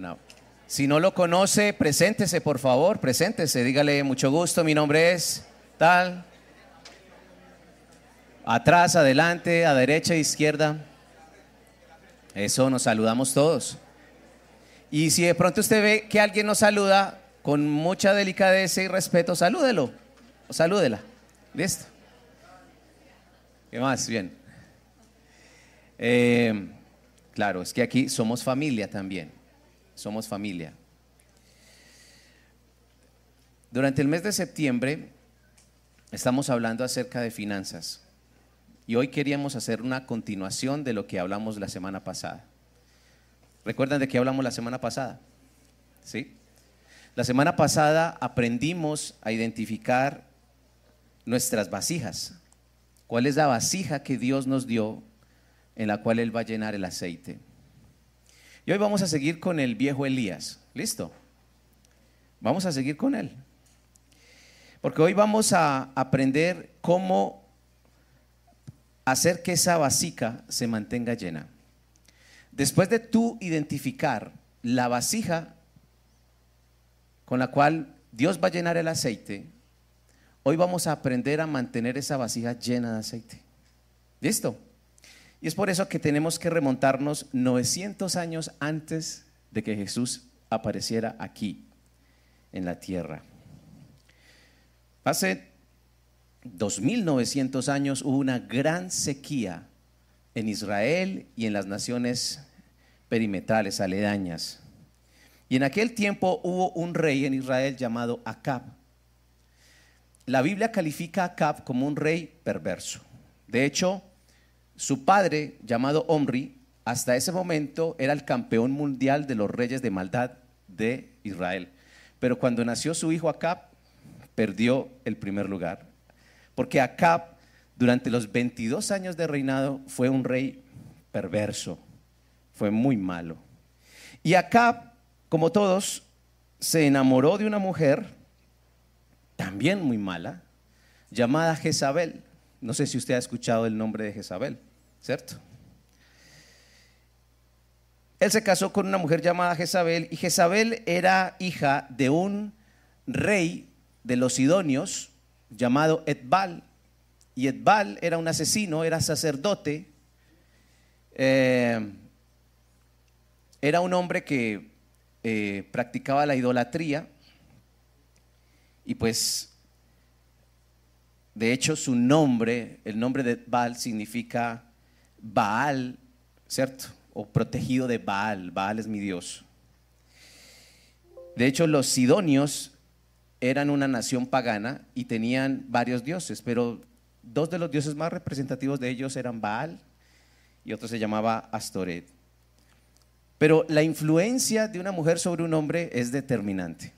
No. Si no lo conoce, preséntese, por favor, preséntese, dígale mucho gusto, mi nombre es tal. Atrás, adelante, a derecha, izquierda. Eso, nos saludamos todos. Y si de pronto usted ve que alguien nos saluda con mucha delicadeza y respeto, salúdelo o salúdela. ¿Listo? ¿Qué más? Bien. Eh, claro, es que aquí somos familia también somos familia. Durante el mes de septiembre estamos hablando acerca de finanzas y hoy queríamos hacer una continuación de lo que hablamos la semana pasada. ¿Recuerdan de qué hablamos la semana pasada? ¿Sí? La semana pasada aprendimos a identificar nuestras vasijas. ¿Cuál es la vasija que Dios nos dio en la cual Él va a llenar el aceite? Y hoy vamos a seguir con el viejo Elías. ¿Listo? Vamos a seguir con él. Porque hoy vamos a aprender cómo hacer que esa vasija se mantenga llena. Después de tú identificar la vasija con la cual Dios va a llenar el aceite, hoy vamos a aprender a mantener esa vasija llena de aceite. ¿Listo? Y es por eso que tenemos que remontarnos 900 años antes de que Jesús apareciera aquí, en la tierra. Hace 2900 años hubo una gran sequía en Israel y en las naciones perimetrales, aledañas. Y en aquel tiempo hubo un rey en Israel llamado Acab. La Biblia califica a Acab como un rey perverso. De hecho, su padre, llamado Omri, hasta ese momento era el campeón mundial de los reyes de maldad de Israel. Pero cuando nació su hijo Acab, perdió el primer lugar. Porque Acab, durante los 22 años de reinado, fue un rey perverso, fue muy malo. Y Acab, como todos, se enamoró de una mujer, también muy mala, llamada Jezabel. No sé si usted ha escuchado el nombre de Jezabel. ¿Cierto? Él se casó con una mujer llamada Jezabel y Jezabel era hija de un rey de los Sidonios llamado Etbal. Y Etbal era un asesino, era sacerdote, eh, era un hombre que eh, practicaba la idolatría y pues de hecho su nombre, el nombre de Etbal significa Baal, ¿cierto? O protegido de Baal. Baal es mi Dios. De hecho, los sidonios eran una nación pagana y tenían varios dioses, pero dos de los dioses más representativos de ellos eran Baal y otro se llamaba Astoret. Pero la influencia de una mujer sobre un hombre es determinante.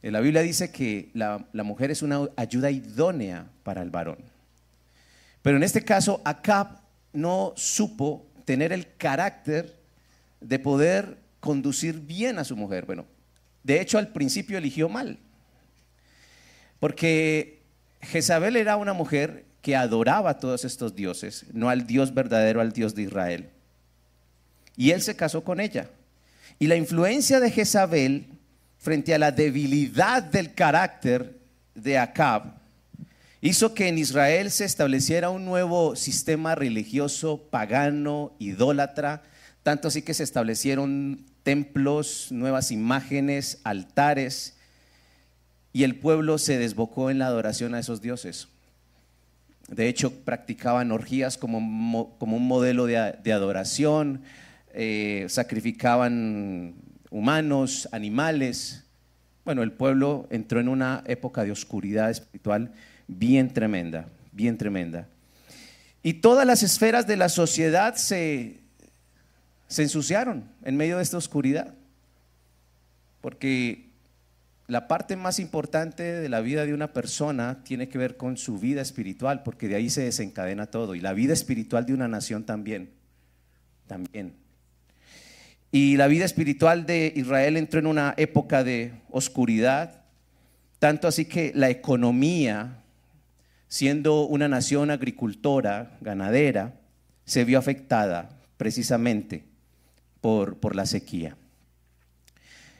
La Biblia dice que la, la mujer es una ayuda idónea para el varón. Pero en este caso, Acab no supo tener el carácter de poder conducir bien a su mujer. Bueno, de hecho al principio eligió mal, porque Jezabel era una mujer que adoraba a todos estos dioses, no al Dios verdadero, al Dios de Israel. Y él se casó con ella. Y la influencia de Jezabel frente a la debilidad del carácter de Acab hizo que en Israel se estableciera un nuevo sistema religioso pagano, idólatra, tanto así que se establecieron templos, nuevas imágenes, altares, y el pueblo se desbocó en la adoración a esos dioses. De hecho, practicaban orgías como, como un modelo de, adoración, eh, sacrificaban humanos, animales. Bueno, el pueblo entró en una época de oscuridad espiritual bien tremenda, bien tremenda. Y todas las esferas de la sociedad se, se ensuciaron en medio de esta oscuridad. Porque la parte más importante de la vida de una persona tiene que ver con su vida espiritual, porque de ahí se desencadena todo. Y la vida espiritual de una nación también. También. Y la vida espiritual de Israel entró en una época de oscuridad, tanto así que la economía siendo una nación agricultora, ganadera, se vio afectada precisamente por, por la sequía.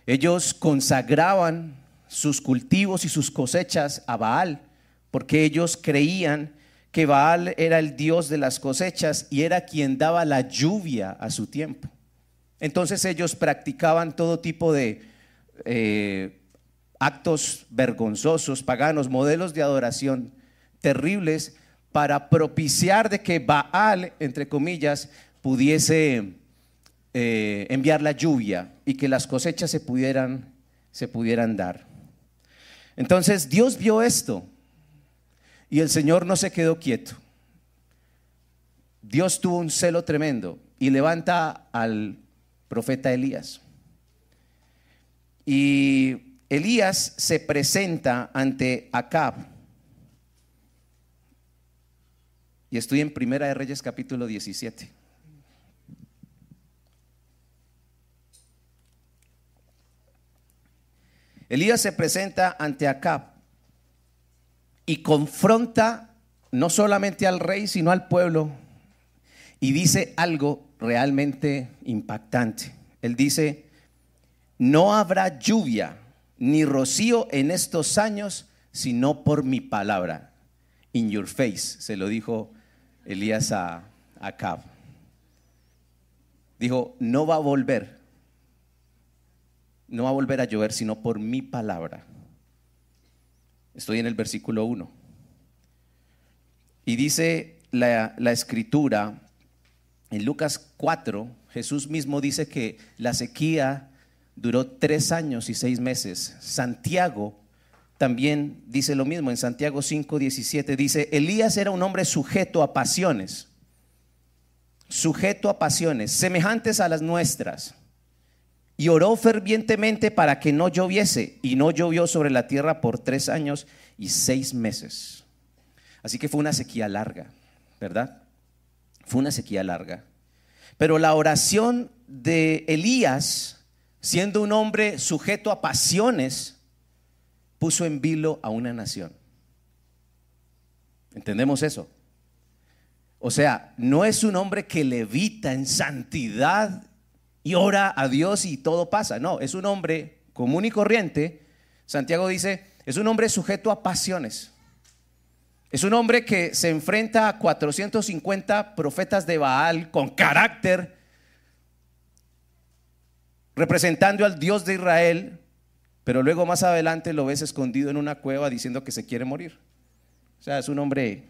Ellos consagraban sus cultivos y sus cosechas a Baal, porque ellos creían que Baal era el dios de las cosechas y era quien daba la lluvia a su tiempo. Entonces ellos practicaban todo tipo de eh, actos vergonzosos, paganos, modelos de adoración terribles para propiciar de que Baal, entre comillas, pudiese eh, enviar la lluvia y que las cosechas se pudieran, se pudieran dar. Entonces Dios vio esto y el Señor no se quedó quieto. Dios tuvo un celo tremendo y levanta al profeta Elías. Y Elías se presenta ante Acab. Y estoy en Primera de Reyes capítulo 17. Elías se presenta ante Acab y confronta no solamente al rey, sino al pueblo, y dice algo realmente impactante. Él dice, no habrá lluvia ni rocío en estos años, sino por mi palabra. In your face, se lo dijo Elías a Acab. Dijo, no va a volver no va a volver a llover sino por mi palabra. Estoy en el versículo 1. Y dice la, la, escritura, en Lucas 4, Jesús mismo dice que la sequía duró tres años y seis meses. Santiago también dice lo mismo, en Santiago 5, 17 dice, Elías era un hombre sujeto a pasiones, sujeto a pasiones, semejantes a las nuestras y oró fervientemente para que no lloviese, y no llovió sobre la tierra por tres años y seis meses. Así que fue una sequía larga, ¿verdad? Fue una sequía larga. Pero la oración de Elías, siendo un hombre sujeto a pasiones, puso en vilo a una nación. ¿Entendemos eso? O sea, no es un hombre que levita en santidad y ora a Dios y todo pasa. No, es un hombre común y corriente. Santiago dice, es un hombre sujeto a pasiones. Es un hombre que se enfrenta a 450 profetas de Baal con carácter, representando al Dios de Israel, pero luego más adelante lo ves escondido en una cueva diciendo que se quiere morir. O sea, es un hombre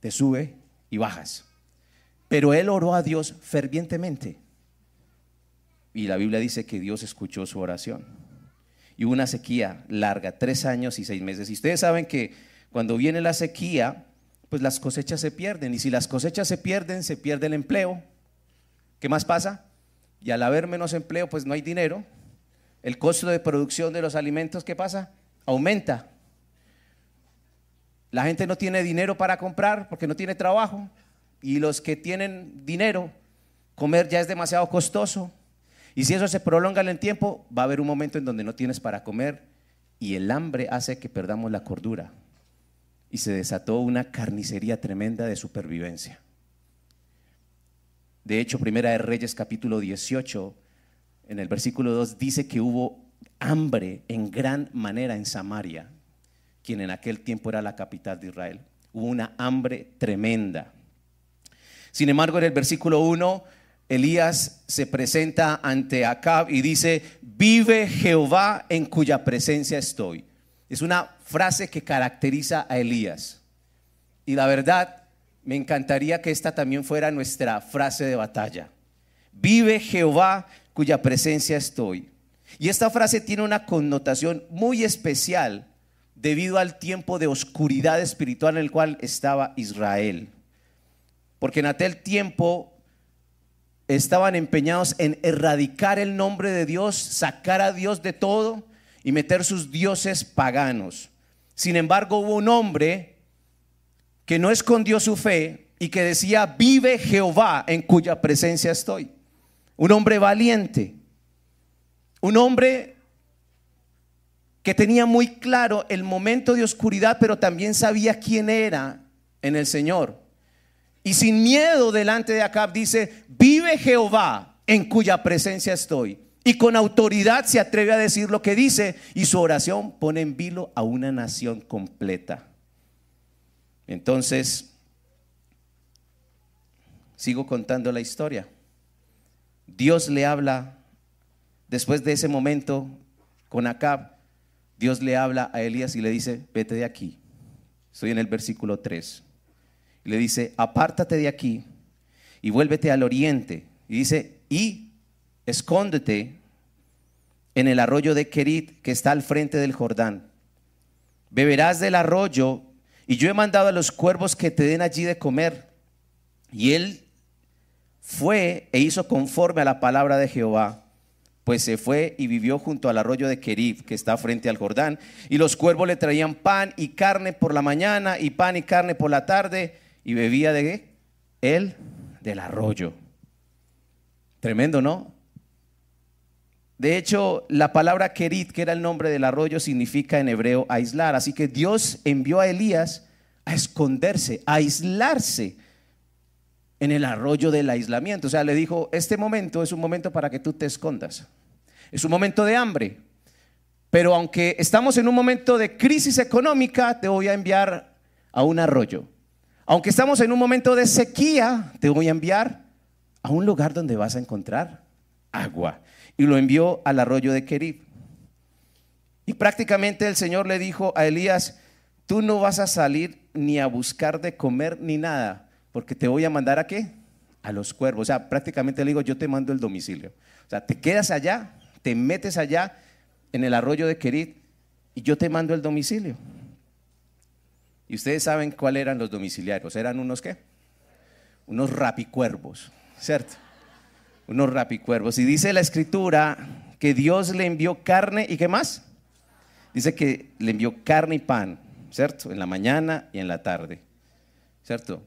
de sube y bajas. Pero él oró a Dios fervientemente. Y la Biblia dice que Dios escuchó su oración. Y hubo una sequía larga, tres años y seis meses. Y ustedes saben que cuando viene la sequía, pues las cosechas se pierden. Y si las cosechas se pierden, se pierde el empleo. ¿Qué más pasa? Y al haber menos empleo, pues no hay dinero. El costo de producción de los alimentos, ¿qué pasa? Aumenta. La gente no tiene dinero para comprar porque no tiene trabajo. Y los que tienen dinero, comer ya es demasiado costoso. Y si eso se prolonga en el tiempo, va a haber un momento en donde no tienes para comer y el hambre hace que perdamos la cordura. Y se desató una carnicería tremenda de supervivencia. De hecho, Primera de Reyes capítulo 18, en el versículo 2, dice que hubo hambre en gran manera en Samaria, quien en aquel tiempo era la capital de Israel. Hubo una hambre tremenda. Sin embargo, en el versículo 1 Elías se presenta ante Acab y dice, vive Jehová en cuya presencia estoy. Es una frase que caracteriza a Elías. Y la verdad, me encantaría que esta también fuera nuestra frase de batalla. Vive Jehová cuya presencia estoy. Y esta frase tiene una connotación muy especial debido al tiempo de oscuridad espiritual en el cual estaba Israel. Porque en aquel tiempo estaban empeñados en erradicar el nombre de Dios, sacar a Dios de todo y meter sus dioses paganos. Sin embargo, hubo un hombre que no escondió su fe y que decía, vive Jehová en cuya presencia estoy. Un hombre valiente, un hombre que tenía muy claro el momento de oscuridad, pero también sabía quién era en el Señor. Y sin miedo delante de Acab dice, vive Jehová en cuya presencia estoy. Y con autoridad se atreve a decir lo que dice y su oración pone en vilo a una nación completa. Entonces, sigo contando la historia. Dios le habla, después de ese momento con Acab, Dios le habla a Elías y le dice, vete de aquí. Estoy en el versículo 3. Y le dice, apártate de aquí y vuélvete al oriente. Y dice, y escóndete en el arroyo de Kerit que está al frente del Jordán. Beberás del arroyo y yo he mandado a los cuervos que te den allí de comer. Y él fue e hizo conforme a la palabra de Jehová, pues se fue y vivió junto al arroyo de Kerib, que está frente al Jordán. Y los cuervos le traían pan y carne por la mañana y pan y carne por la tarde y bebía de él del arroyo. Tremendo, ¿no? De hecho, la palabra Kerit, que era el nombre del arroyo, significa en hebreo aislar. Así que Dios envió a Elías a esconderse, a aislarse en el arroyo del aislamiento. O sea, le dijo, este momento es un momento para que tú te escondas. Es un momento de hambre. Pero aunque estamos en un momento de crisis económica, te voy a enviar a un arroyo. Aunque estamos en un momento de sequía, te voy a enviar a un lugar donde vas a encontrar agua. Y lo envió al arroyo de Kerib. Y prácticamente el Señor le dijo a Elías, tú no vas a salir ni a buscar de comer ni nada, porque te voy a mandar a qué? A los cuervos. O sea, prácticamente le digo, yo te mando el domicilio. O sea, te quedas allá, te metes allá en el arroyo de Kerit y yo te mando el domicilio. Y ustedes saben cuáles eran los domiciliarios. ¿Eran unos qué? Unos rapicuervos, ¿cierto? Unos rapicuervos. Y dice la escritura que Dios le envió carne y qué más? Dice que le envió carne y pan, ¿cierto? En la mañana y en la tarde, ¿cierto?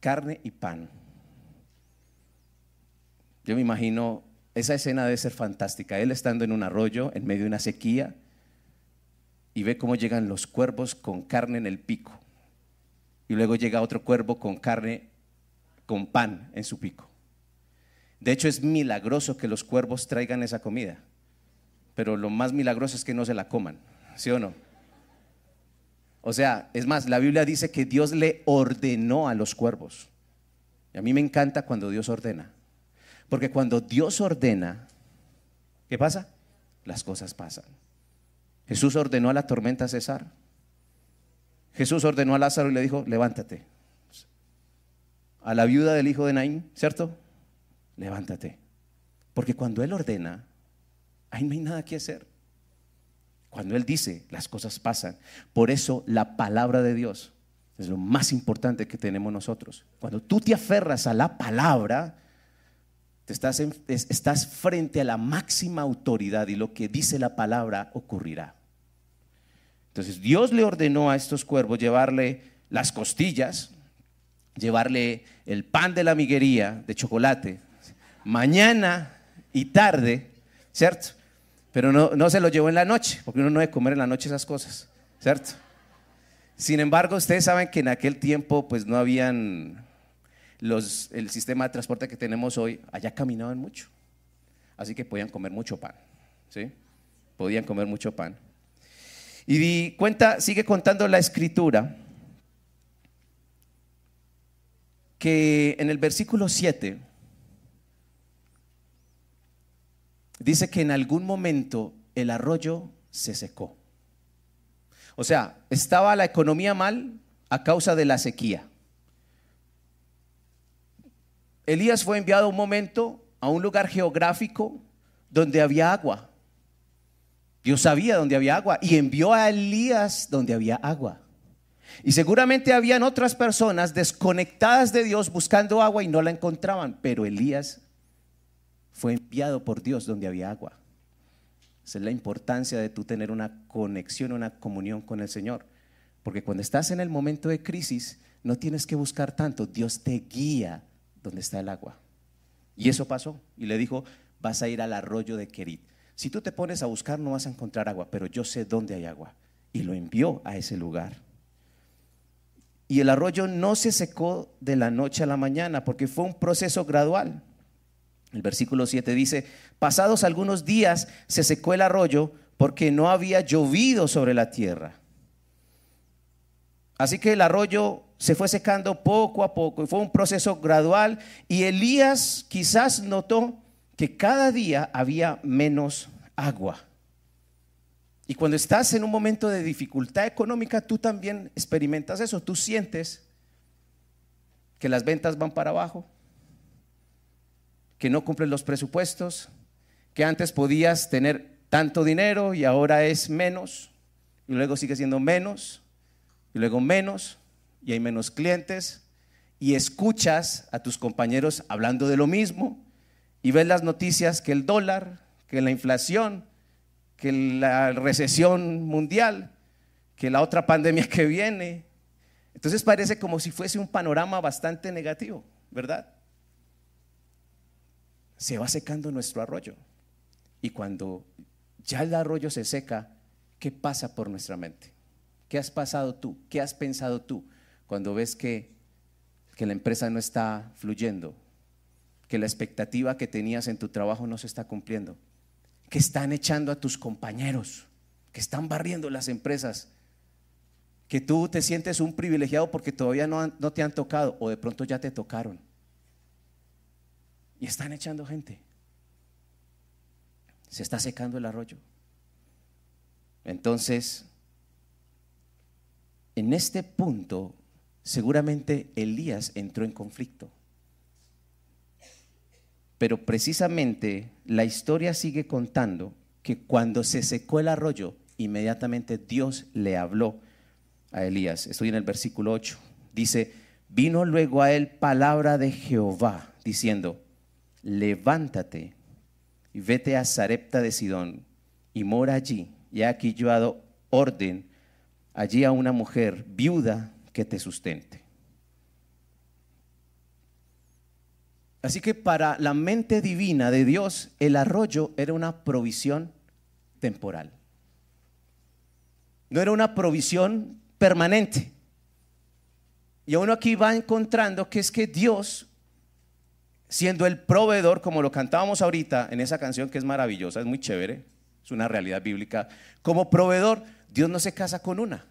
Carne y pan. Yo me imagino, esa escena debe ser fantástica. Él estando en un arroyo, en medio de una sequía, y ve cómo llegan los cuervos con carne en el pico. Y luego llega otro cuervo con carne, con pan en su pico. De hecho, es milagroso que los cuervos traigan esa comida. Pero lo más milagroso es que no se la coman, ¿sí o no? O sea, es más, la Biblia dice que Dios le ordenó a los cuervos. Y a mí me encanta cuando Dios ordena. Porque cuando Dios ordena, ¿qué pasa? Las cosas pasan. Jesús ordenó a la tormenta cesar. Jesús ordenó a Lázaro y le dijo, levántate. A la viuda del hijo de Naín, ¿cierto? Levántate. Porque cuando Él ordena, ahí no hay nada que hacer. Cuando Él dice, las cosas pasan. Por eso la palabra de Dios es lo más importante que tenemos nosotros. Cuando tú te aferras a la palabra, estás, estás frente a la máxima autoridad y lo que dice la palabra ocurrirá. Entonces Dios le ordenó a estos cuervos llevarle las costillas, llevarle el pan de la miguería de chocolate, mañana y tarde, ¿cierto? Pero no, no se lo llevó en la noche, porque uno no debe comer en la noche esas cosas, ¿cierto? Sin embargo, ustedes saben que en aquel tiempo pues no habían los, el sistema de transporte que tenemos hoy, allá caminaban mucho, así que podían comer mucho pan, ¿sí? Podían comer mucho pan. Y cuenta, sigue contando la escritura que en el versículo 7 dice que en algún momento el arroyo se secó. O sea, estaba la economía mal a causa de la sequía. Elías fue enviado un momento a un lugar geográfico donde había agua. Dios sabía dónde había agua y envió a Elías donde había agua. Y seguramente habían otras personas desconectadas de Dios buscando agua y no la encontraban, pero Elías fue enviado por Dios donde había agua. Esa es la importancia de tú tener una conexión, una comunión con el Señor. Porque cuando estás en el momento de crisis, no tienes que buscar tanto, Dios te guía donde está el agua. Y eso pasó. Y le dijo, vas a ir al arroyo de Kerit. Si tú te pones a buscar no vas a encontrar agua, pero yo sé dónde hay agua. Y lo envió a ese lugar. Y el arroyo no se secó de la noche a la mañana porque fue un proceso gradual. El versículo 7 dice, pasados algunos días se secó el arroyo porque no había llovido sobre la tierra. Así que el arroyo se fue secando poco a poco y fue un proceso gradual y Elías quizás notó que cada día había menos agua. Y cuando estás en un momento de dificultad económica, tú también experimentas eso, tú sientes que las ventas van para abajo, que no cumplen los presupuestos, que antes podías tener tanto dinero y ahora es menos, y luego sigue siendo menos, y luego menos, y hay menos clientes, y escuchas a tus compañeros hablando de lo mismo, y ves las noticias que el dólar, que la inflación, que la recesión mundial, que la otra pandemia que viene. Entonces parece como si fuese un panorama bastante negativo, ¿verdad? Se va secando nuestro arroyo. Y cuando ya el arroyo se seca, ¿qué pasa por nuestra mente? ¿Qué has pasado tú? ¿Qué has pensado tú cuando ves que, que la empresa no está fluyendo? Que la expectativa que tenías en tu trabajo no se está cumpliendo. Que están echando a tus compañeros, que están barriendo las empresas. Que tú te sientes un privilegiado porque todavía no, no te han tocado o de pronto ya te tocaron. Y están echando gente. Se está secando el arroyo. Entonces, en este punto, seguramente Elías entró en conflicto. Pero precisamente la historia sigue contando que cuando se secó el arroyo, inmediatamente Dios le habló a Elías. Estoy en el versículo 8. Dice, vino luego a él palabra de Jehová, diciendo, levántate y vete a Sarepta de Sidón y mora allí. Y aquí yo he dado orden allí a una mujer viuda que te sustente. Así que para la mente divina de Dios, el arroyo era una provisión temporal. No era una provisión permanente. Y uno aquí va encontrando que es que Dios, siendo el proveedor, como lo cantábamos ahorita en esa canción que es maravillosa, es muy chévere, es una realidad bíblica, como proveedor, Dios no se casa con una.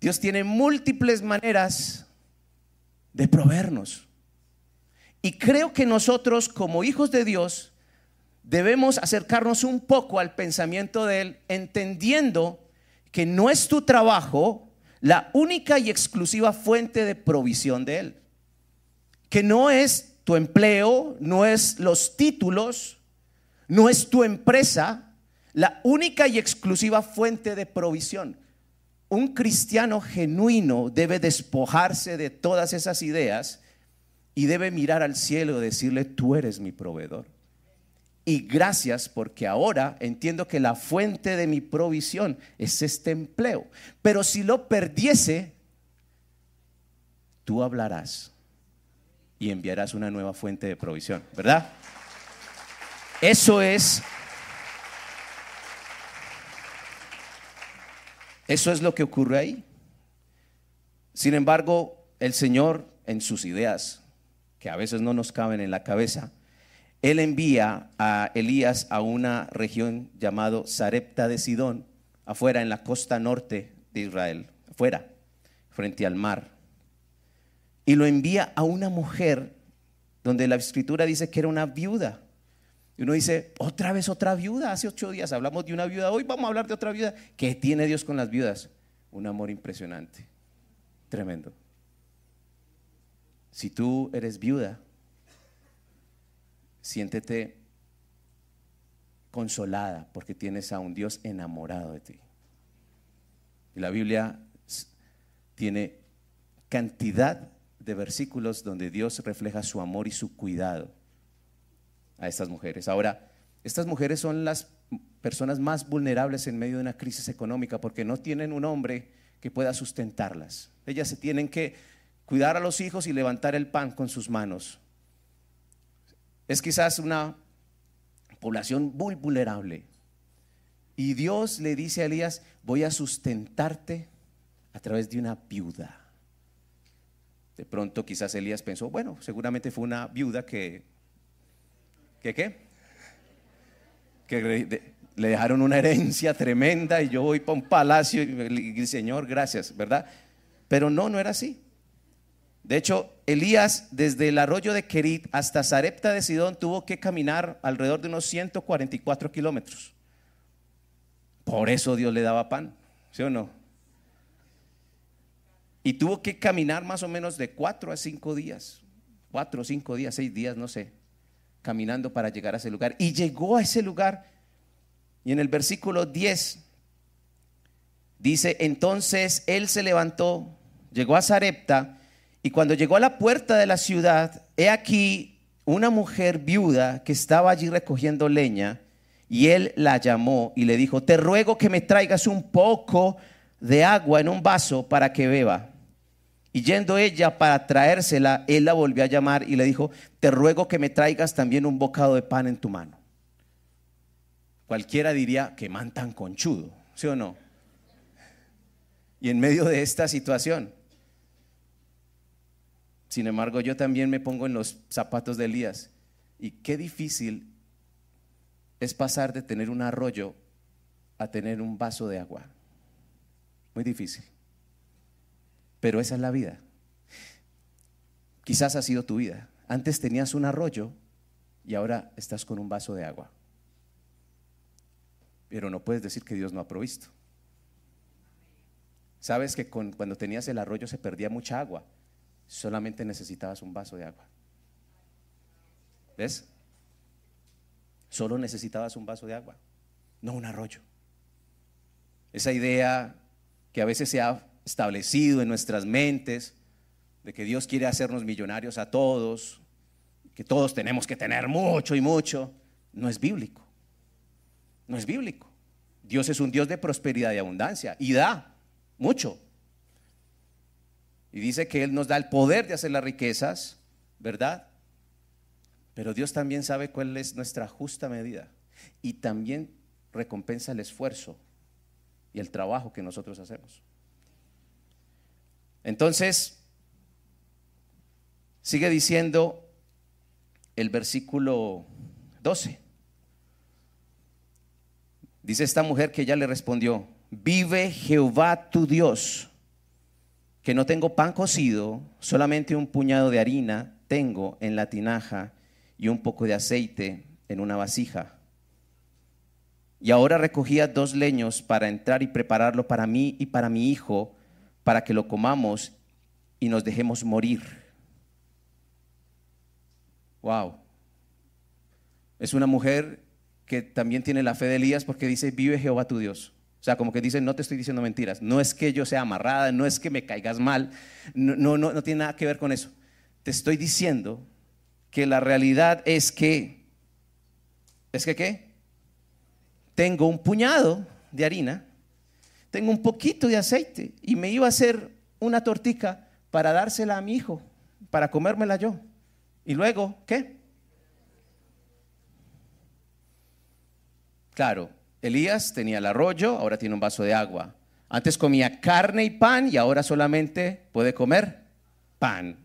Dios tiene múltiples maneras de proveernos. Y creo que nosotros como hijos de Dios debemos acercarnos un poco al pensamiento de Él, entendiendo que no es tu trabajo la única y exclusiva fuente de provisión de Él. Que no es tu empleo, no es los títulos, no es tu empresa la única y exclusiva fuente de provisión. Un cristiano genuino debe despojarse de todas esas ideas y debe mirar al cielo y decirle, tú eres mi proveedor. Y gracias porque ahora entiendo que la fuente de mi provisión es este empleo. Pero si lo perdiese, tú hablarás y enviarás una nueva fuente de provisión, ¿verdad? Eso es Eso es lo que ocurre ahí. Sin embargo, el Señor en sus ideas, que a veces no nos caben en la cabeza, Él envía a Elías a una región llamado Sarepta de Sidón, afuera en la costa norte de Israel, afuera, frente al mar. Y lo envía a una mujer donde la escritura dice que era una viuda. Y uno dice, otra vez otra viuda. Hace ocho días hablamos de una viuda, hoy vamos a hablar de otra viuda. ¿Qué tiene Dios con las viudas? Un amor impresionante, tremendo. Si tú eres viuda, siéntete consolada porque tienes a un Dios enamorado de ti. Y la Biblia tiene cantidad de versículos donde Dios refleja su amor y su cuidado a estas mujeres. Ahora, estas mujeres son las personas más vulnerables en medio de una crisis económica porque no tienen un hombre que pueda sustentarlas. Ellas se tienen que cuidar a los hijos y levantar el pan con sus manos. Es quizás una población muy vulnerable. Y Dios le dice a Elías, voy a sustentarte a través de una viuda. De pronto quizás Elías pensó, bueno, seguramente fue una viuda que ¿Qué qué? Que le dejaron una herencia tremenda y yo voy para un palacio y, Señor, gracias, ¿verdad? Pero no, no era así. De hecho, Elías desde el arroyo de Kerit hasta Sarepta de Sidón tuvo que caminar alrededor de unos 144 kilómetros. Por eso Dios le daba pan, ¿sí o no? Y tuvo que caminar más o menos de cuatro a cinco días, cuatro, cinco días, seis días, no sé, caminando para llegar a ese lugar. Y llegó a ese lugar y en el versículo 10 dice, entonces él se levantó, llegó a Sarepta, y cuando llegó a la puerta de la ciudad, he aquí una mujer viuda que estaba allí recogiendo leña, y él la llamó y le dijo, te ruego que me traigas un poco de agua en un vaso para que beba. Y yendo ella para traérsela, él la volvió a llamar y le dijo, te ruego que me traigas también un bocado de pan en tu mano. Cualquiera diría que man tan conchudo, ¿sí o no? Y en medio de esta situación, sin embargo, yo también me pongo en los zapatos de Elías. Y qué difícil es pasar de tener un arroyo a tener un vaso de agua. Muy difícil. Pero esa es la vida. Quizás ha sido tu vida. Antes tenías un arroyo y ahora estás con un vaso de agua pero no puedes decir que Dios no ha provisto. Sabes que cuando tenías el arroyo se perdía mucha agua, solamente necesitabas un vaso de agua. ¿Ves? Solo necesitabas un vaso de agua, no un arroyo. Esa idea que a veces se ha establecido en nuestras mentes de que Dios quiere hacernos millonarios a todos, que todos tenemos que tener mucho y mucho, no es bíblico. No es bíblico. Dios es un Dios de prosperidad y abundancia y da mucho. Y dice que Él nos da el poder de hacer las riquezas, ¿verdad? Pero Dios también sabe cuál es nuestra justa medida y también recompensa el esfuerzo y el trabajo que nosotros hacemos. Entonces, sigue diciendo el versículo 12. Dice esta mujer que ella le respondió, vive Jehová tu Dios, que no tengo pan cocido, solamente un puñado de harina tengo en la tinaja y un poco de aceite en una vasija. Y ahora recogía dos leños para entrar y prepararlo para mí y para mi hijo, para que lo comamos y nos dejemos morir. Wow. Es una mujer que también tiene la fe de Elías porque dice, vive Jehová tu Dios. O sea, como que dice, no te estoy diciendo mentiras. No es que yo sea amarrada, no es que me caigas mal. No, no, no, no tiene nada que ver con eso. Te estoy diciendo que la realidad es que, ¿es que qué? Tengo un puñado de harina, tengo un poquito de aceite y me iba a hacer una tortica para dársela a mi hijo, para comérmela yo. Y luego, ¿qué? Claro, Elías tenía el arroyo, ahora tiene un vaso de agua. Antes comía carne y pan y ahora solamente puede comer pan.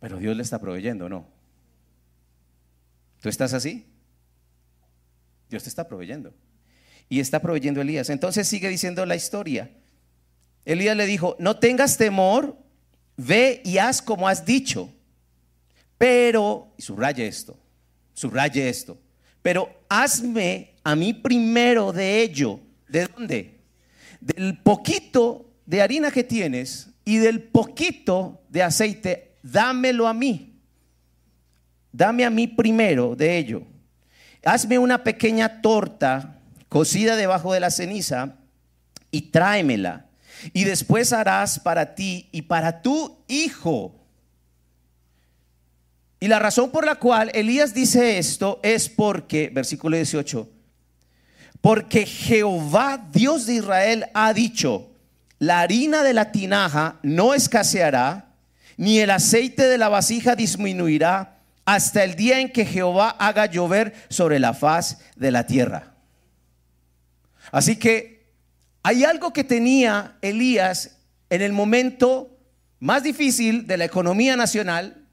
Pero Dios le está proveyendo, ¿no? ¿Tú estás así? Dios te está proveyendo. Y está proveyendo Elías. Entonces sigue diciendo la historia. Elías le dijo, no tengas temor, ve y haz como has dicho. Pero, y subraye esto, subraye esto, pero hazme a mí primero de ello. ¿De dónde? Del poquito de harina que tienes y del poquito de aceite, dámelo a mí. Dame a mí primero de ello. Hazme una pequeña torta cocida debajo de la ceniza y tráemela. Y después harás para ti y para tu hijo y la razón por la cual Elías dice esto es porque, versículo 18, porque Jehová, Dios de Israel, ha dicho, la harina de la tinaja no escaseará, ni el aceite de la vasija disminuirá hasta el día en que Jehová haga llover sobre la faz de la tierra. Así que hay algo que tenía Elías en el momento más difícil de la economía nacional,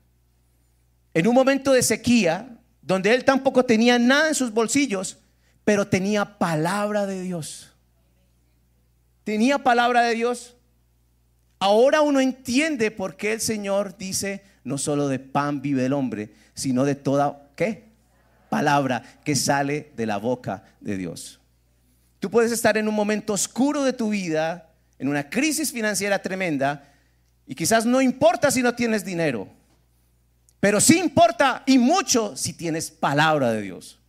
en un momento de sequía, donde él tampoco tenía nada en sus bolsillos, pero tenía palabra de Dios. Tenía palabra de Dios. Ahora uno entiende por qué el Señor dice, no solo de pan vive el hombre, sino de toda, ¿qué? Palabra que sale de la boca de Dios. Tú puedes estar en un momento oscuro de tu vida, en una crisis financiera tremenda, y quizás no importa si no tienes dinero, pero sí importa y mucho si tienes palabra de Dios.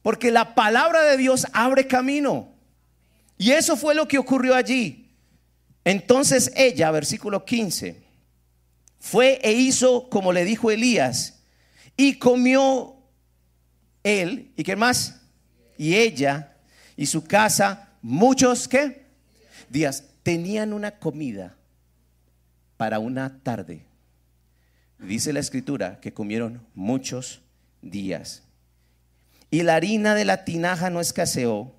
Porque la palabra de Dios abre camino. Y eso fue lo que ocurrió allí. Entonces ella, versículo 15, fue e hizo como le dijo Elías y comió él, ¿y qué más? Y ella y su casa, muchos, ¿qué? Días, tenían una comida para una tarde. Dice la escritura que comieron muchos días. Y la harina de la tinaja no escaseó,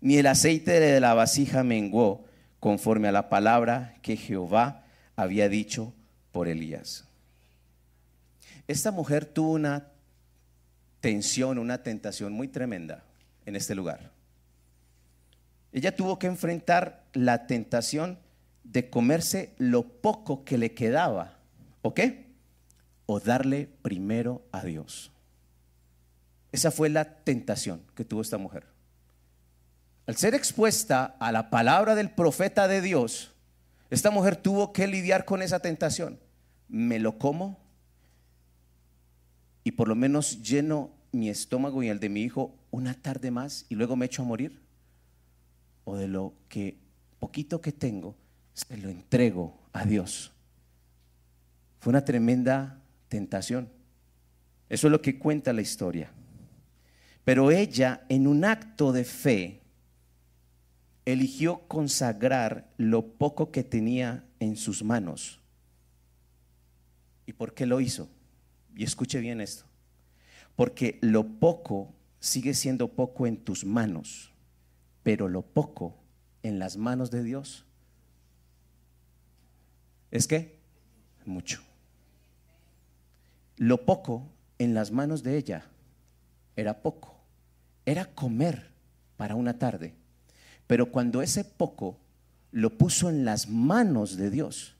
ni el aceite de la vasija menguó, conforme a la palabra que Jehová había dicho por Elías. Esta mujer tuvo una tensión, una tentación muy tremenda en este lugar. Ella tuvo que enfrentar la tentación de comerse lo poco que le quedaba. ¿O qué? O darle primero a Dios. Esa fue la tentación que tuvo esta mujer. Al ser expuesta a la palabra del profeta de Dios, esta mujer tuvo que lidiar con esa tentación. ¿Me lo como? Y por lo menos lleno mi estómago y el de mi hijo una tarde más y luego me echo a morir. O de lo que poquito que tengo, se lo entrego a Dios. Fue una tremenda tentación. Eso es lo que cuenta la historia. Pero ella, en un acto de fe, eligió consagrar lo poco que tenía en sus manos. ¿Y por qué lo hizo? Y escuche bien esto. Porque lo poco sigue siendo poco en tus manos, pero lo poco en las manos de Dios es que mucho. Lo poco en las manos de ella era poco, era comer para una tarde. Pero cuando ese poco lo puso en las manos de Dios,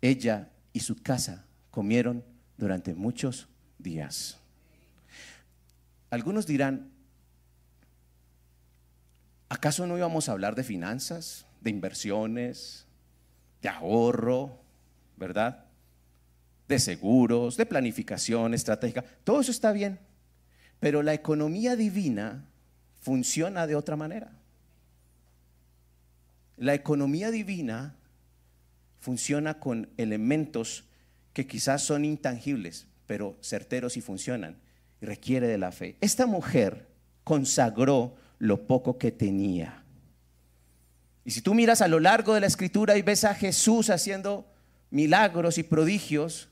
ella y su casa comieron durante muchos días. Algunos dirán, ¿acaso no íbamos a hablar de finanzas, de inversiones, de ahorro, ¿verdad? De seguros, de planificación estratégica. Todo eso está bien. Pero la economía divina funciona de otra manera. La economía divina funciona con elementos que quizás son intangibles, pero certeros y funcionan, y requiere de la fe. Esta mujer consagró lo poco que tenía. Y si tú miras a lo largo de la escritura y ves a Jesús haciendo milagros y prodigios,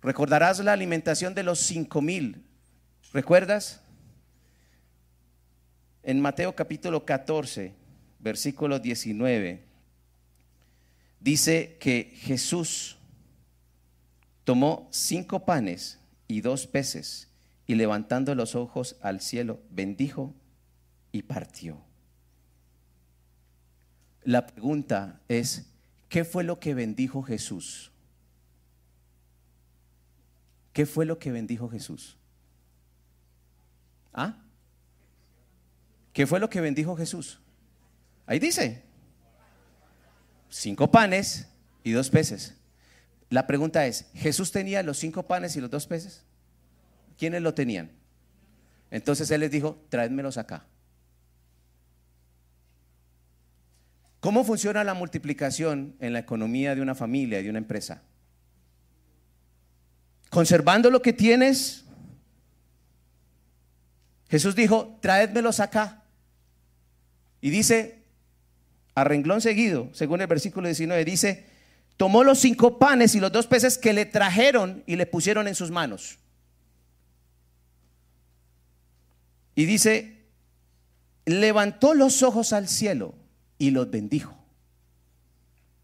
recordarás la alimentación de los cinco mil. ¿Recuerdas? En Mateo capítulo 14, versículo 19, dice que Jesús tomó cinco panes y dos peces y levantando los ojos al cielo, bendijo y partió la pregunta es, ¿qué fue lo que bendijo Jesús? ¿Qué fue lo que bendijo Jesús? ¿Ah? ¿Qué fue lo que bendijo Jesús? Ahí dice, cinco panes y dos peces. La pregunta es, ¿Jesús tenía los cinco panes y los dos peces? ¿Quiénes lo tenían? Entonces Él les dijo, tráedmelos acá. ¿Cómo funciona la multiplicación en la economía de una familia, y de una empresa? Conservando lo que tienes. Jesús dijo, traédmelos acá. Y dice, a renglón seguido, según el versículo 19, dice, tomó los cinco panes y los dos peces que le trajeron y le pusieron en sus manos. Y dice, levantó los ojos al cielo y los bendijo.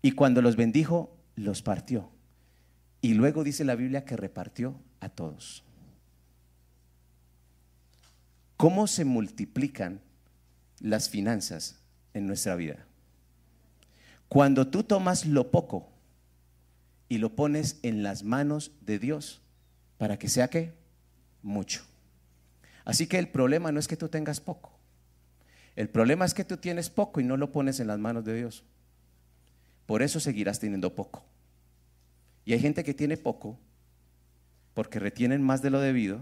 Y cuando los bendijo, los partió. Y luego dice la Biblia que repartió a todos. ¿Cómo se multiplican las finanzas en nuestra vida? Cuando tú tomas lo poco y lo pones en las manos de Dios para que sea que mucho. Así que el problema no es que tú tengas poco. El problema es que tú tienes poco y no lo pones en las manos de Dios. Por eso seguirás teniendo poco. Y hay gente que tiene poco porque retienen más de lo debido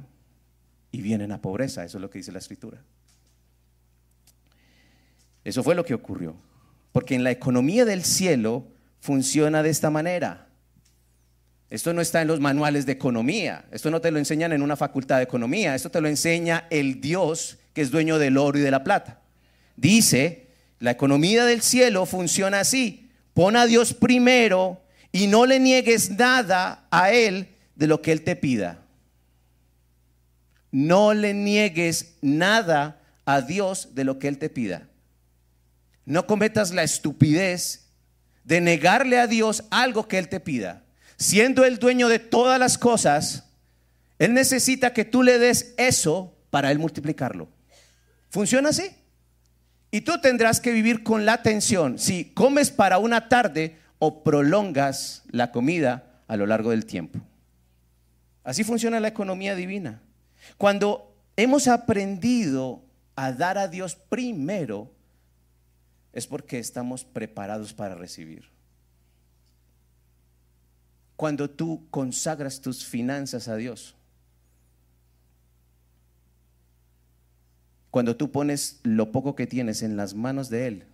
y vienen a pobreza. Eso es lo que dice la escritura. Eso fue lo que ocurrió. Porque en la economía del cielo funciona de esta manera. Esto no está en los manuales de economía. Esto no te lo enseñan en una facultad de economía. Esto te lo enseña el Dios que es dueño del oro y de la plata. Dice, la economía del cielo funciona así. Pon a Dios primero y no le niegues nada a Él de lo que Él te pida. No le niegues nada a Dios de lo que Él te pida. No cometas la estupidez de negarle a Dios algo que Él te pida siendo el dueño de todas las cosas, Él necesita que tú le des eso para Él multiplicarlo. ¿Funciona así? Y tú tendrás que vivir con la tensión si comes para una tarde o prolongas la comida a lo largo del tiempo. Así funciona la economía divina. Cuando hemos aprendido a dar a Dios primero, es porque estamos preparados para recibir cuando tú consagras tus finanzas a Dios. Cuando tú pones lo poco que tienes en las manos de Él,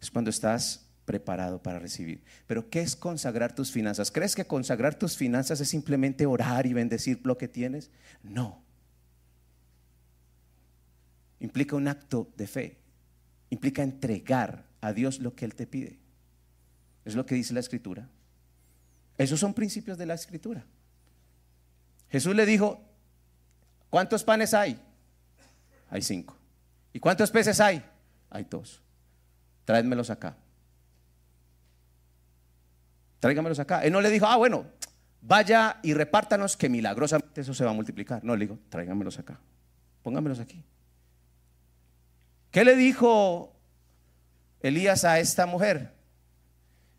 es cuando estás preparado para recibir. Pero ¿qué es consagrar tus finanzas? ¿Crees que consagrar tus finanzas es simplemente orar y bendecir lo que tienes? No. Implica un acto de fe. Implica entregar a Dios lo que Él te pide. Es lo que dice la Escritura. Esos son principios de la escritura. Jesús le dijo, ¿cuántos panes hay? Hay cinco. ¿Y cuántos peces hay? Hay dos. Tráedmelos acá. Tráigamelos acá. Él no le dijo, ah, bueno, vaya y repártanos que milagrosamente eso se va a multiplicar. No, le dijo, tráigamelos acá. Póngamelos aquí. ¿Qué le dijo Elías a esta mujer?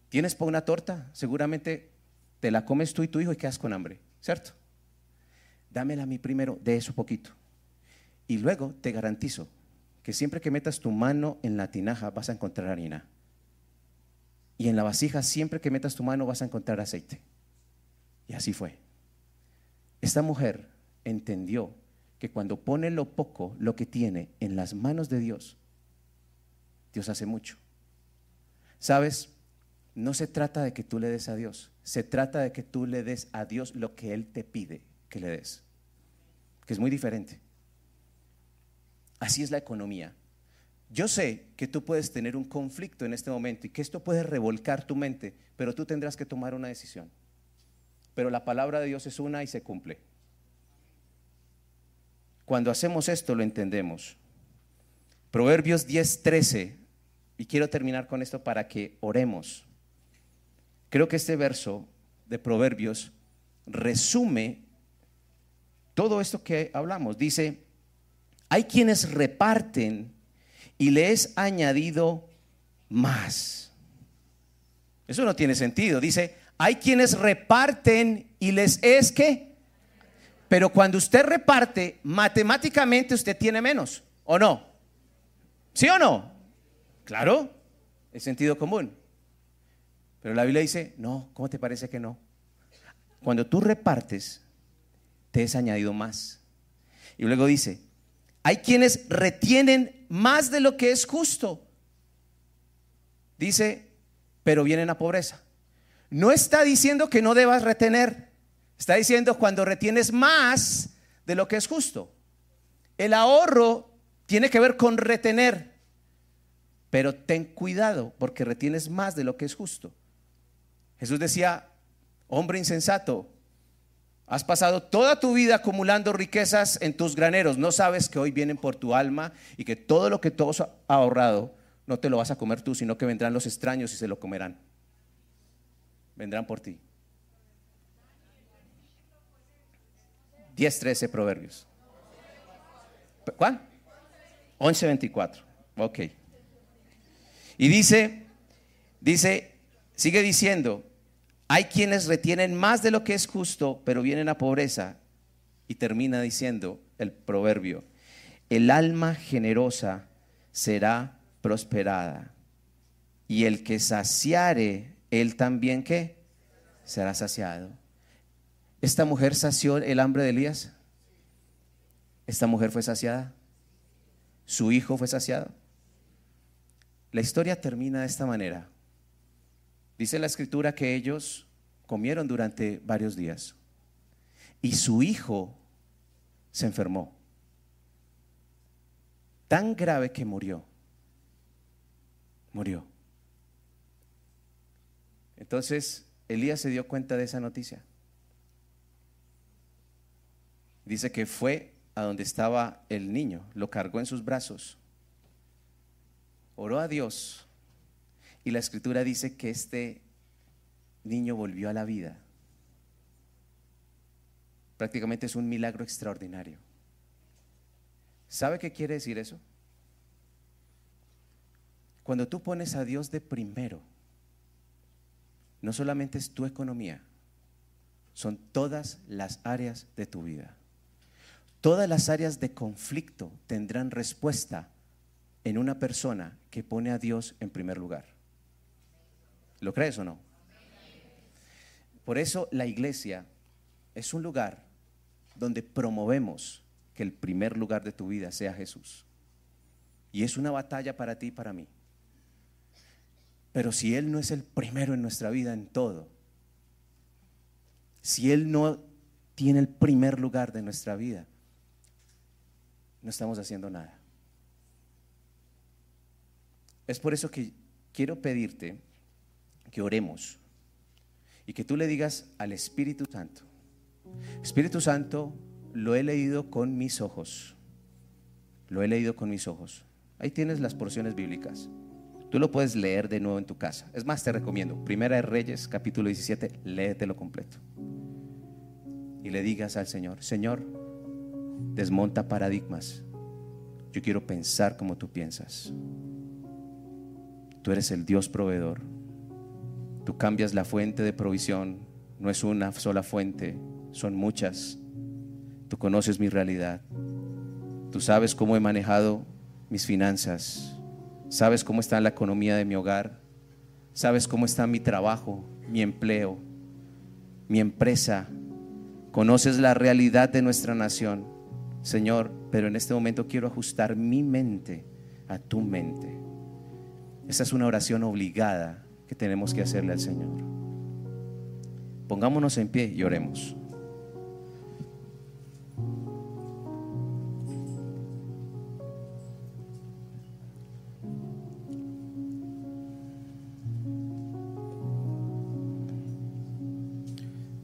¿Tienes para una torta? Seguramente te la comes tú y tu hijo y quedas con hambre, ¿cierto? Dámela a mí primero, de eso poquito. Y luego te garantizo que siempre que metas tu mano en la tinaja vas a encontrar harina. Y en la vasija siempre que metas tu mano vas a encontrar aceite. Y así fue. Esta mujer entendió que cuando pone lo poco, lo que tiene en las manos de Dios, Dios hace mucho. ¿Sabes? No se trata de que tú le des a Dios, se trata de que tú le des a Dios lo que Él te pide que le des, que es muy diferente. Así es la economía. Yo sé que tú puedes tener un conflicto en este momento y que esto puede revolcar tu mente, pero tú tendrás que tomar una decisión. Pero la palabra de Dios es una y se cumple. Cuando hacemos esto lo entendemos. Proverbios 10:13, y quiero terminar con esto para que oremos. Creo que este verso de Proverbios resume todo esto que hablamos. Dice, hay quienes reparten y le es añadido más. Eso no tiene sentido. Dice, hay quienes reparten y les es que, pero cuando usted reparte, matemáticamente usted tiene menos, ¿o no? ¿Sí o no? Claro, es sentido común. Pero la Biblia dice, no, ¿cómo te parece que no? Cuando tú repartes, te es añadido más. Y luego dice, hay quienes retienen más de lo que es justo. Dice, pero vienen a pobreza. No está diciendo que no debas retener. Está diciendo cuando retienes más de lo que es justo. El ahorro tiene que ver con retener. Pero ten cuidado porque retienes más de lo que es justo. Jesús decía, hombre insensato, has pasado toda tu vida acumulando riquezas en tus graneros, no sabes que hoy vienen por tu alma y que todo lo que tú has ahorrado no te lo vas a comer tú, sino que vendrán los extraños y se lo comerán. Vendrán por ti. 10, 13 proverbios. ¿Cuál? 11.24. Ok. Y dice, dice, sigue diciendo, hay quienes retienen más de lo que es justo, pero vienen a pobreza. Y termina diciendo el proverbio, el alma generosa será prosperada. Y el que saciare, él también qué? Será saciado. ¿Esta mujer sació el hambre de Elías? ¿Esta mujer fue saciada? ¿Su hijo fue saciado? La historia termina de esta manera. Dice la escritura que ellos comieron durante varios días y su hijo se enfermó. Tan grave que murió. Murió. Entonces Elías se dio cuenta de esa noticia. Dice que fue a donde estaba el niño, lo cargó en sus brazos, oró a Dios y la escritura dice que este niño volvió a la vida. Prácticamente es un milagro extraordinario. ¿Sabe qué quiere decir eso? Cuando tú pones a Dios de primero, no solamente es tu economía, son todas las áreas de tu vida. Todas las áreas de conflicto tendrán respuesta en una persona que pone a Dios en primer lugar. ¿Lo crees o no? Por eso la iglesia es un lugar donde promovemos que el primer lugar de tu vida sea Jesús. Y es una batalla para ti y para mí. Pero si Él no es el primero en nuestra vida en todo, si Él no tiene el primer lugar de nuestra vida, no estamos haciendo nada. Es por eso que quiero pedirte que oremos y que tú le digas al Espíritu Santo, Espíritu Santo, lo he leído con mis ojos, lo he leído con mis ojos. Ahí tienes las porciones bíblicas. Tú lo puedes leer de nuevo en tu casa. Es más, te recomiendo, Primera de Reyes, capítulo 17, léetelo completo. Y le digas al Señor, Señor, desmonta paradigmas. Yo quiero pensar como tú piensas. Tú eres el Dios proveedor. Tú cambias la fuente de provisión. No es una sola fuente, son muchas. Tú conoces mi realidad. Tú sabes cómo he manejado mis finanzas. Sabes cómo está la economía de mi hogar. Sabes cómo está mi trabajo, mi empleo, mi empresa. Conoces la realidad de nuestra nación. Señor, pero en este momento quiero ajustar mi mente a tu mente. Esa es una oración obligada que tenemos que hacerle al Señor. Pongámonos en pie y oremos.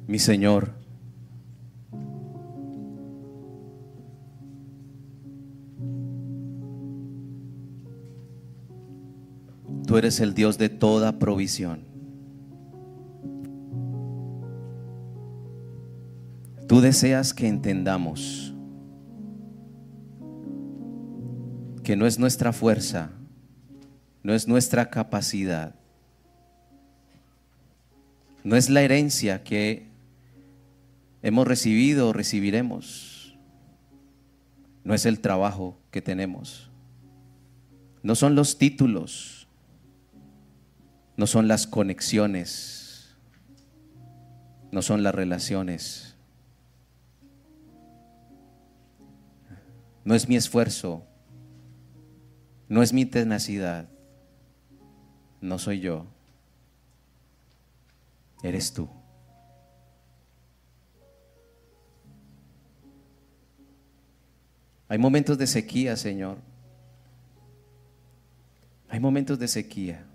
Mi Señor, Tú eres el Dios de toda provisión. Tú deseas que entendamos que no es nuestra fuerza, no es nuestra capacidad, no es la herencia que hemos recibido o recibiremos, no es el trabajo que tenemos, no son los títulos no son las conexiones, no son las relaciones, no es mi esfuerzo, no es mi tenacidad, no soy yo, eres tú. Hay momentos de sequía, Señor. Hay momentos de sequía.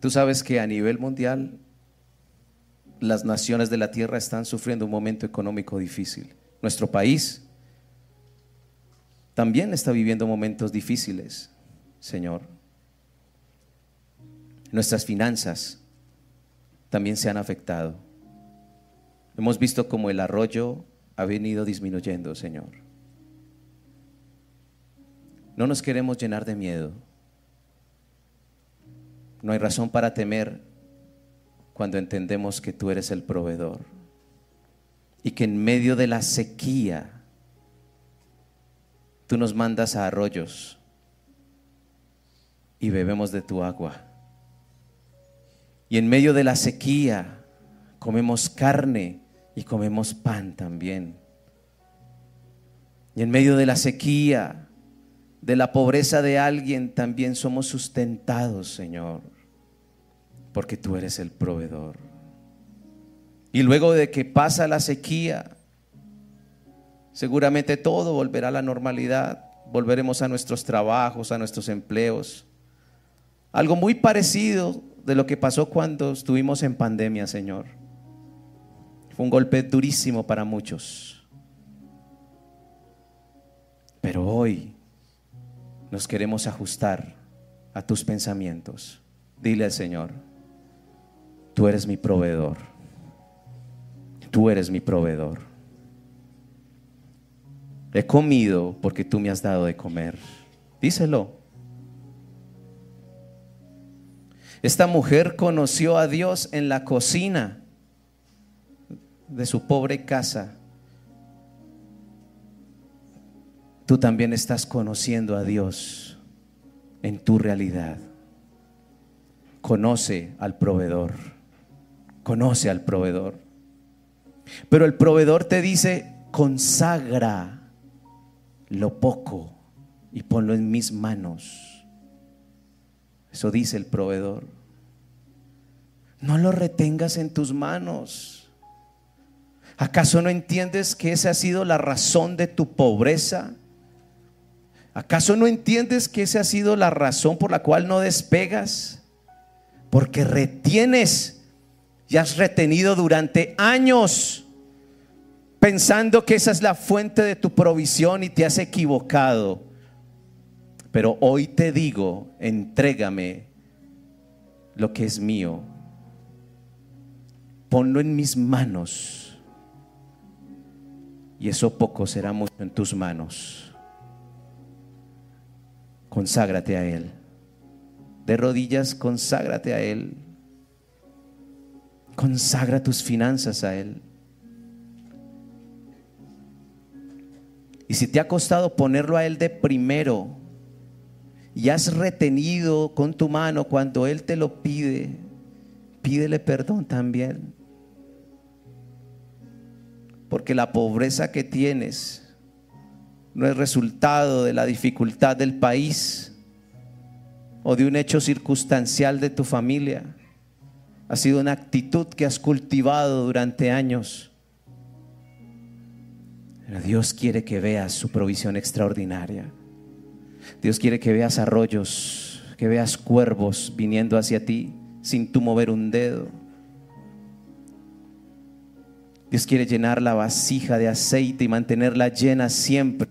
Tú sabes que a nivel mundial las naciones de la tierra están sufriendo un momento económico difícil. Nuestro país también está viviendo momentos difíciles, Señor. Nuestras finanzas también se han afectado. Hemos visto como el arroyo ha venido disminuyendo, Señor. No nos queremos llenar de miedo. No hay razón para temer cuando entendemos que tú eres el proveedor y que en medio de la sequía tú nos mandas a arroyos y bebemos de tu agua. Y en medio de la sequía comemos carne y comemos pan también. Y en medio de la sequía, de la pobreza de alguien, también somos sustentados, Señor, porque tú eres el proveedor. Y luego de que pasa la sequía, seguramente todo volverá a la normalidad, volveremos a nuestros trabajos, a nuestros empleos. Algo muy parecido de lo que pasó cuando estuvimos en pandemia, Señor. Fue un golpe durísimo para muchos. Pero hoy nos queremos ajustar a tus pensamientos. Dile al Señor, tú eres mi proveedor. Tú eres mi proveedor. He comido porque tú me has dado de comer. Díselo. Esta mujer conoció a Dios en la cocina de su pobre casa. Tú también estás conociendo a Dios en tu realidad. Conoce al proveedor. Conoce al proveedor. Pero el proveedor te dice, consagra lo poco y ponlo en mis manos. Eso dice el proveedor. No lo retengas en tus manos. ¿Acaso no entiendes que esa ha sido la razón de tu pobreza? ¿Acaso no entiendes que esa ha sido la razón por la cual no despegas? Porque retienes y has retenido durante años pensando que esa es la fuente de tu provisión y te has equivocado. Pero hoy te digo, entrégame lo que es mío. Ponlo en mis manos. Y eso poco será mucho en tus manos. Conságrate a Él. De rodillas, conságrate a Él. Consagra tus finanzas a Él. Y si te ha costado ponerlo a Él de primero y has retenido con tu mano cuando Él te lo pide, pídele perdón también. Porque la pobreza que tienes no es resultado de la dificultad del país o de un hecho circunstancial de tu familia. Ha sido una actitud que has cultivado durante años Dios quiere que veas su provisión extraordinaria. Dios quiere que veas arroyos, que veas cuervos viniendo hacia ti sin tú mover un dedo. Dios quiere llenar la vasija de aceite y mantenerla llena siempre.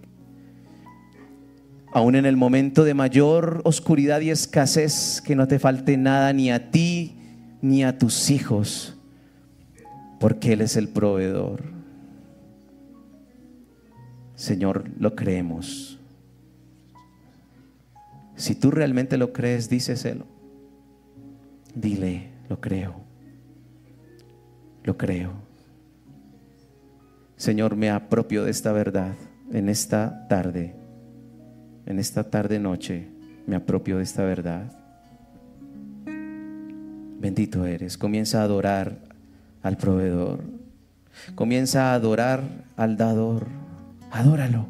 Aún en el momento de mayor oscuridad y escasez, que no te falte nada ni a ti ni a tus hijos, porque Él es el proveedor. Señor, lo creemos. Si tú realmente lo crees, díceselo. Dile, lo creo. Lo creo. Señor, me apropio de esta verdad en esta tarde. En esta tarde noche me apropio de esta verdad. Bendito eres. Comienza a adorar al proveedor. Comienza a adorar al dador. Adóralo.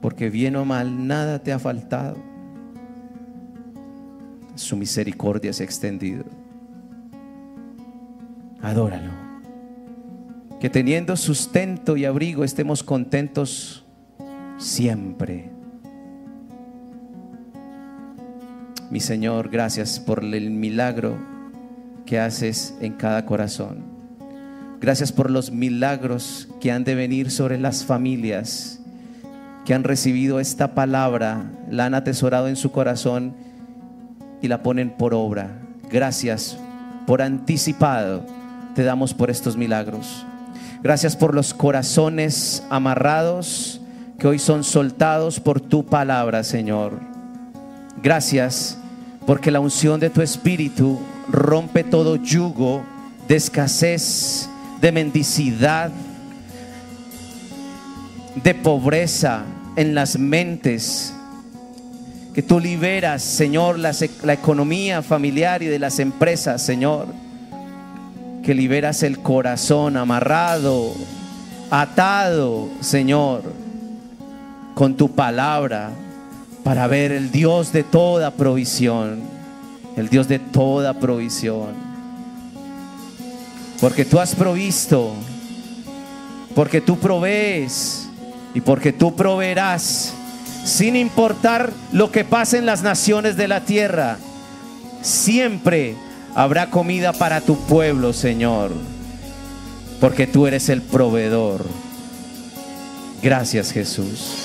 Porque bien o mal, nada te ha faltado. Su misericordia se ha extendido. Adóralo. Que teniendo sustento y abrigo estemos contentos siempre. Mi Señor, gracias por el milagro que haces en cada corazón. Gracias por los milagros que han de venir sobre las familias que han recibido esta palabra, la han atesorado en su corazón y la ponen por obra. Gracias por anticipado. Te damos por estos milagros. Gracias por los corazones amarrados que hoy son soltados por tu palabra, Señor. Gracias porque la unción de tu Espíritu rompe todo yugo de escasez, de mendicidad, de pobreza en las mentes. Que tú liberas, Señor, la, la economía familiar y de las empresas, Señor. Que liberas el corazón amarrado, atado, Señor, con tu palabra para ver el Dios de toda provisión, el Dios de toda provisión. Porque tú has provisto, porque tú provees y porque tú proveerás, sin importar lo que pase en las naciones de la tierra, siempre habrá comida para tu pueblo, Señor, porque tú eres el proveedor. Gracias Jesús.